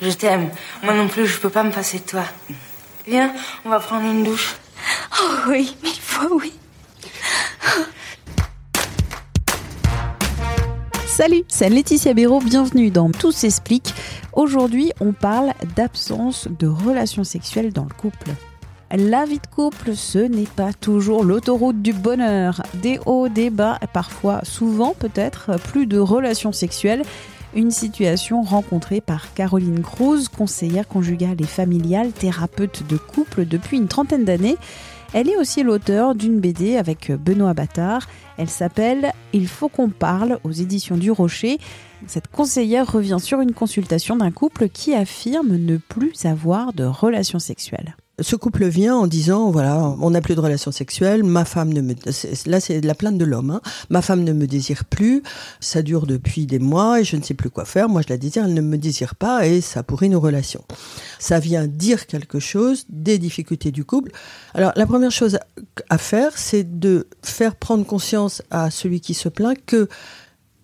Je t'aime. Moi non plus, je peux pas me passer de toi. Viens, on va prendre une douche. Oh oui, mille fois oui. Salut, c'est Laetitia Béraud, bienvenue dans Tout s'explique. Aujourd'hui, on parle d'absence de relations sexuelles dans le couple. La vie de couple, ce n'est pas toujours l'autoroute du bonheur. Des hauts, des bas, parfois, souvent peut-être, plus de relations sexuelles. Une situation rencontrée par Caroline Cruz, conseillère conjugale et familiale, thérapeute de couple depuis une trentaine d'années. Elle est aussi l'auteur d'une BD avec Benoît Battard. Elle s'appelle Il faut qu'on parle aux éditions du Rocher. Cette conseillère revient sur une consultation d'un couple qui affirme ne plus avoir de relations sexuelles ce couple vient en disant voilà, on n'a plus de relations sexuelles, ma femme ne me là c'est la plainte de l'homme, hein. ma femme ne me désire plus, ça dure depuis des mois et je ne sais plus quoi faire, moi je la désire, elle ne me désire pas et ça pourrit nos relations. Ça vient dire quelque chose des difficultés du couple. Alors la première chose à faire, c'est de faire prendre conscience à celui qui se plaint que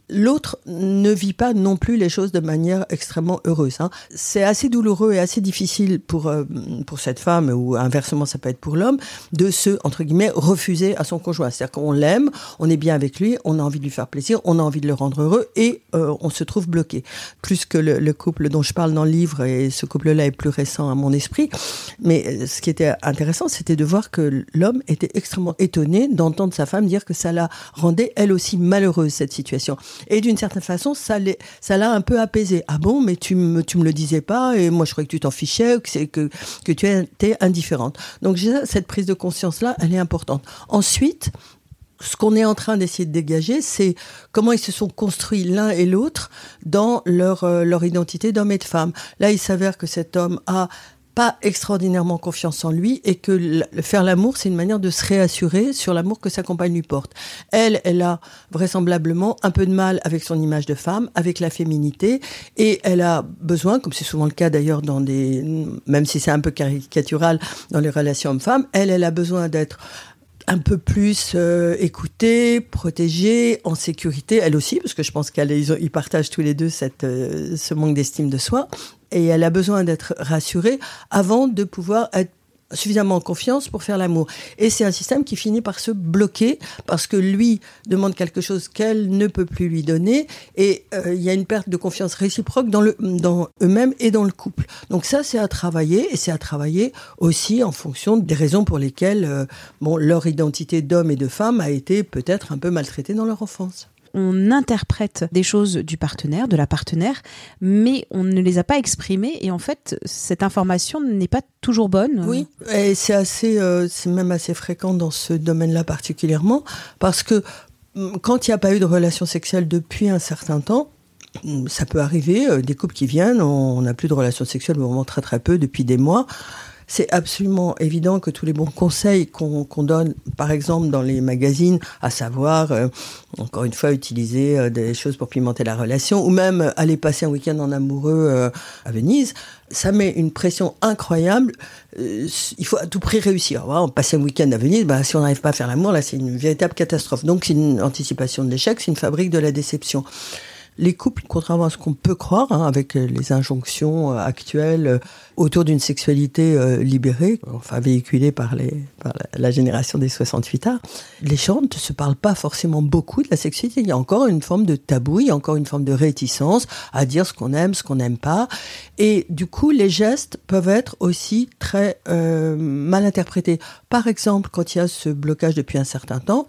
l'autre ne vit pas non plus les choses de manière extrêmement heureuse. Hein. C'est assez douloureux et assez difficile pour, euh, pour cette femme, ou inversement ça peut être pour l'homme, de se, entre guillemets, refuser à son conjoint. C'est-à-dire qu'on l'aime, on est bien avec lui, on a envie de lui faire plaisir, on a envie de le rendre heureux, et euh, on se trouve bloqué. Plus que le, couple dont je parle dans le livre, et ce couple-là est plus récent à mon esprit, mais euh, ce qui était intéressant, c'était de voir que l'homme était extrêmement étonné d'entendre sa femme dire que ça la rendait elle aussi malheureuse, cette situation. Et d'une certaine façon, ça l'a un peu apaisé. Ah bon, mais tu me, tu me le disais pas, et moi je croyais que tu t'en fichais, que, que, que tu étais indifférente. Donc cette prise de conscience-là, elle est importante. Ensuite, ce qu'on est en train d'essayer de dégager, c'est comment ils se sont construits l'un et l'autre dans leur, euh, leur identité d'homme et de femme. Là, il s'avère que cet homme a pas extraordinairement confiance en lui et que faire l'amour, c'est une manière de se réassurer sur l'amour que sa compagne lui porte. Elle, elle a vraisemblablement un peu de mal avec son image de femme, avec la féminité, et elle a besoin, comme c'est souvent le cas d'ailleurs dans des, même si c'est un peu caricatural dans les relations hommes-femmes, elle, elle a besoin d'être un peu plus euh, écoutée, protégée, en sécurité, elle aussi, parce que je pense qu'ils partagent tous les deux cette, euh, ce manque d'estime de soi et elle a besoin d'être rassurée avant de pouvoir être suffisamment en confiance pour faire l'amour. Et c'est un système qui finit par se bloquer parce que lui demande quelque chose qu'elle ne peut plus lui donner et euh, il y a une perte de confiance réciproque dans, dans eux-mêmes et dans le couple. Donc ça, c'est à travailler et c'est à travailler aussi en fonction des raisons pour lesquelles euh, bon, leur identité d'homme et de femme a été peut-être un peu maltraitée dans leur enfance on interprète des choses du partenaire, de la partenaire, mais on ne les a pas exprimées et en fait, cette information n'est pas toujours bonne. Oui, et c'est assez, euh, c'est même assez fréquent dans ce domaine-là particulièrement parce que hum, quand il n'y a pas eu de relation sexuelle depuis un certain temps, hum, ça peut arriver, euh, des couples qui viennent, on n'a plus de relation sexuelle, vraiment très très peu depuis des mois c'est absolument évident que tous les bons conseils qu'on donne, par exemple dans les magazines, à savoir, euh, encore une fois, utiliser euh, des choses pour pimenter la relation, ou même aller passer un week-end en amoureux euh, à Venise, ça met une pression incroyable. il faut à tout prix réussir. On passer un week-end à Venise, bah, si on n'arrive pas à faire l'amour, là, c'est une véritable catastrophe. Donc, c'est une anticipation de l'échec, c'est une fabrique de la déception les couples, contrairement à ce qu'on peut croire, hein, avec les injonctions euh, actuelles euh, autour d'une sexualité euh, libérée, enfin véhiculée par, les, par la, génération des 68 ans, les gens ne se parlent pas forcément beaucoup de la sexualité. Il y a encore une forme de tabou, il y a encore une forme de réticence à dire ce qu'on aime, ce qu'on n'aime pas. Et du coup, les gestes peuvent être aussi très mal interprétés. Par exemple, quand il y a ce blocage depuis un certain temps,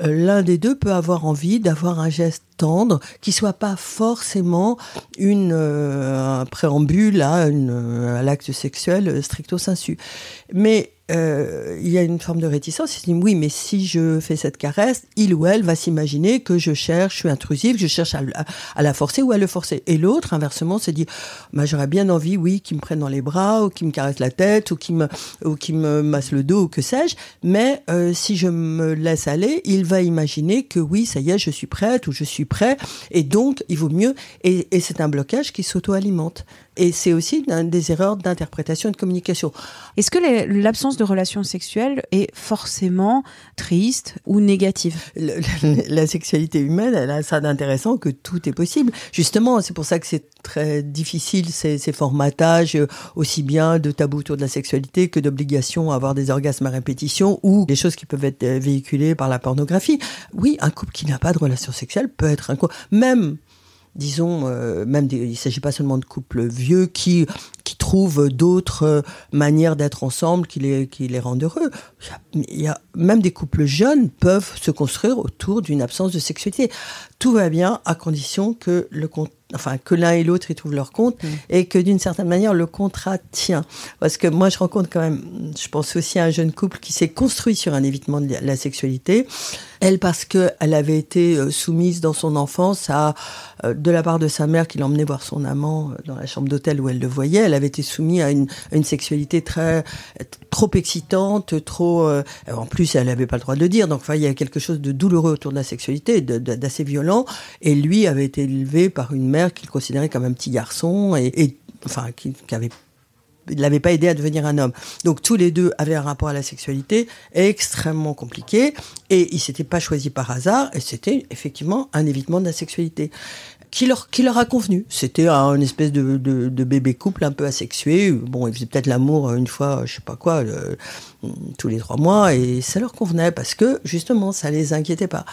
l'un des deux peut avoir envie d'avoir un geste tendre, qui soit pas forcément une euh, un préambule à, une, à l'acte sexuel stricto sensu. Mais euh, il y a une forme de réticence. Il se dit oui, mais si je fais cette caresse, il ou elle va s'imaginer que je cherche, je suis intrusive, je cherche à, la forcer ou à le forcer. Et l'autre, inversement, se dit bah, j'aurais bien envie, oui, qu'il me prenne dans les bras ou qu'il me caresse la tête ou qu'il me ou qu'il me masse le dos ou que sais-je. Mais euh, si je me laisse aller, il va imaginer que oui, ça y est, je suis prête ou je suis prêt. Et donc, il vaut mieux. Et, et c'est un blocage qui s'auto-alimente. Et c'est aussi des erreurs d'interprétation et de communication. Est-ce que l'absence de relations sexuelles est forcément triste ou négative? la sexualité humaine, elle a ça d'intéressant que tout est possible. Justement, c'est pour ça que c'est très difficile ces, ces, formatages, euh, aussi bien de tabous autour de la sexualité que d'obligations à avoir des orgasmes à répétition ou des choses qui peuvent être euh, véhiculées par la pornographie. Oui, un couple qui n'a pas de relation sexuelle peut être un couple, même disons, euh, même il ne s'agit pas seulement de couples vieux qui qui trouvent d'autres euh, manières d'être ensemble qui les qui les rendent heureux. Il y, a, même des couples jeunes peuvent se construire autour d'une absence de sexualité. Tout va bien à condition que le enfin que l'un et l'autre y trouvent leur compte mm. et que d'une certaine manière le contrat tient. Parce que moi je rencontre quand même, je pense aussi à un jeune couple qui s'est construit sur un évitement de la sexualité. Elle parce que elle avait été euh, soumise dans son enfance à euh, de la part de sa mère qui l'emmenait voir son amant euh, dans la chambre d'hôtel où elle le voyait. Elle avait été soumise à une, une sexualité très trop excitante, trop. en plus, elle n'avait pas le droit de le dire. Donc, enfin, il y a quelque chose de douloureux autour de la sexualité, d'assez violent. Et lui avait été élevé par une mère qu'il considérait comme un petit garçon et, enfin, qui, avait il l'avait pas aidé à devenir un homme. Donc tous les deux avaient un rapport à la sexualité extrêmement compliqué et ils s'étaient pas choisis par hasard et c'était effectivement un évitement de la sexualité qui leur, qui leur a convenu? C'était un espèce de, bébé couple un peu asexué. Bon, ils faisaient peut-être l'amour une fois, je sais pas quoi, tous les trois mois, et ça leur convenait parce que justement, ça les inquiétait pas.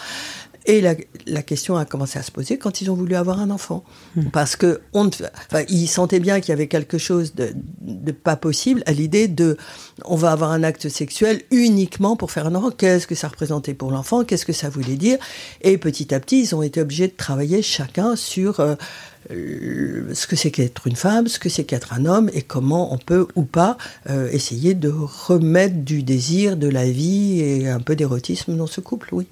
Et la, la, question a commencé à se poser quand ils ont voulu avoir un enfant. Hmm. Parce que on, enfin, ils sentaient bien qu'il y avait quelque chose de, de pas possible à l'idée de on va avoir un acte sexuel uniquement pour faire un enfant. Qu'est-ce que ça représentait pour l'enfant? Qu'est-ce que ça voulait dire? Et petit à petit, ils ont été obligés de travailler chacun sur euh, ce que c'est qu'être une femme, ce que c'est qu'être un homme et comment on peut ou pas euh, essayer de remettre du désir, de la vie et un peu d'érotisme dans ce couple, oui.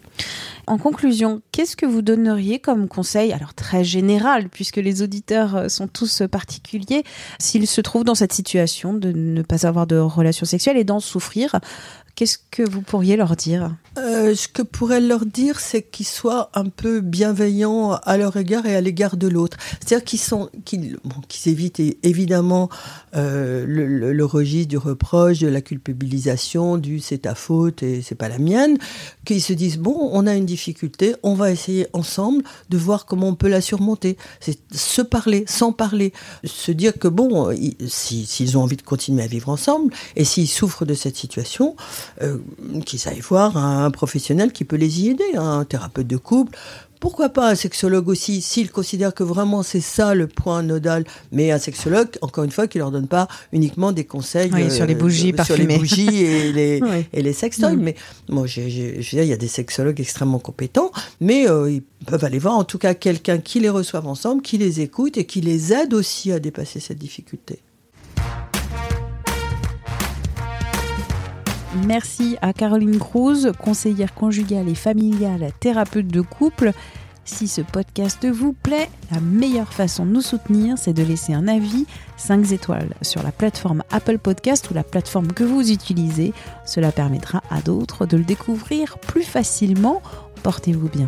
En conclusion, qu'est-ce que vous donneriez comme conseil, alors très général, puisque les auditeurs euh, sont tous particuliers, s'ils se trouvent dans cette situation de ne pas avoir de relation sexuelle et d'en souffrir Qu'est-ce que vous pourriez leur dire? Euh, Ce que pourrais leur dire, c'est qu'ils soient un peu bienveillants à leur égard et à l'égard de l'autre. C'est-à-dire qu'ils sont, qu'ils, évitent évidemment euh, le, registre du reproche, de la culpabilisation, du c'est ta faute et c'est pas la mienne. Qu'ils se disent bon, on a une difficulté, on va essayer ensemble de voir comment on peut la surmonter. C'est se parler, sans parler, se dire que bon, s'ils si, ont envie de continuer à vivre ensemble et s'ils souffrent de cette situation, euh, qu'ils aillent voir un, professionnel qui peut les y aider, un thérapeute de couple. Pourquoi pas un sexologue aussi, s'ils considèrent que vraiment c'est ça le point nodal, mais un sexologue, encore une fois, qui leur donne pas uniquement des conseils sur les bougies euh, sur les bougies et les, et les sextoys. Mais moi, je veux dire, il y a des sexologues extrêmement compétents, mais euh, ils peuvent aller voir en tout cas quelqu'un qui les reçoive ensemble, qui les écoute et qui les aide aussi à dépasser cette difficulté. Merci à Caroline Cruz, conseillère conjugale et familiale, thérapeute de couple. Si ce podcast vous plaît, la meilleure façon de nous soutenir, c'est de laisser un avis 5 étoiles sur la plateforme Apple Podcast ou la plateforme que vous utilisez. Cela permettra à d'autres de le découvrir plus facilement. Portez-vous bien.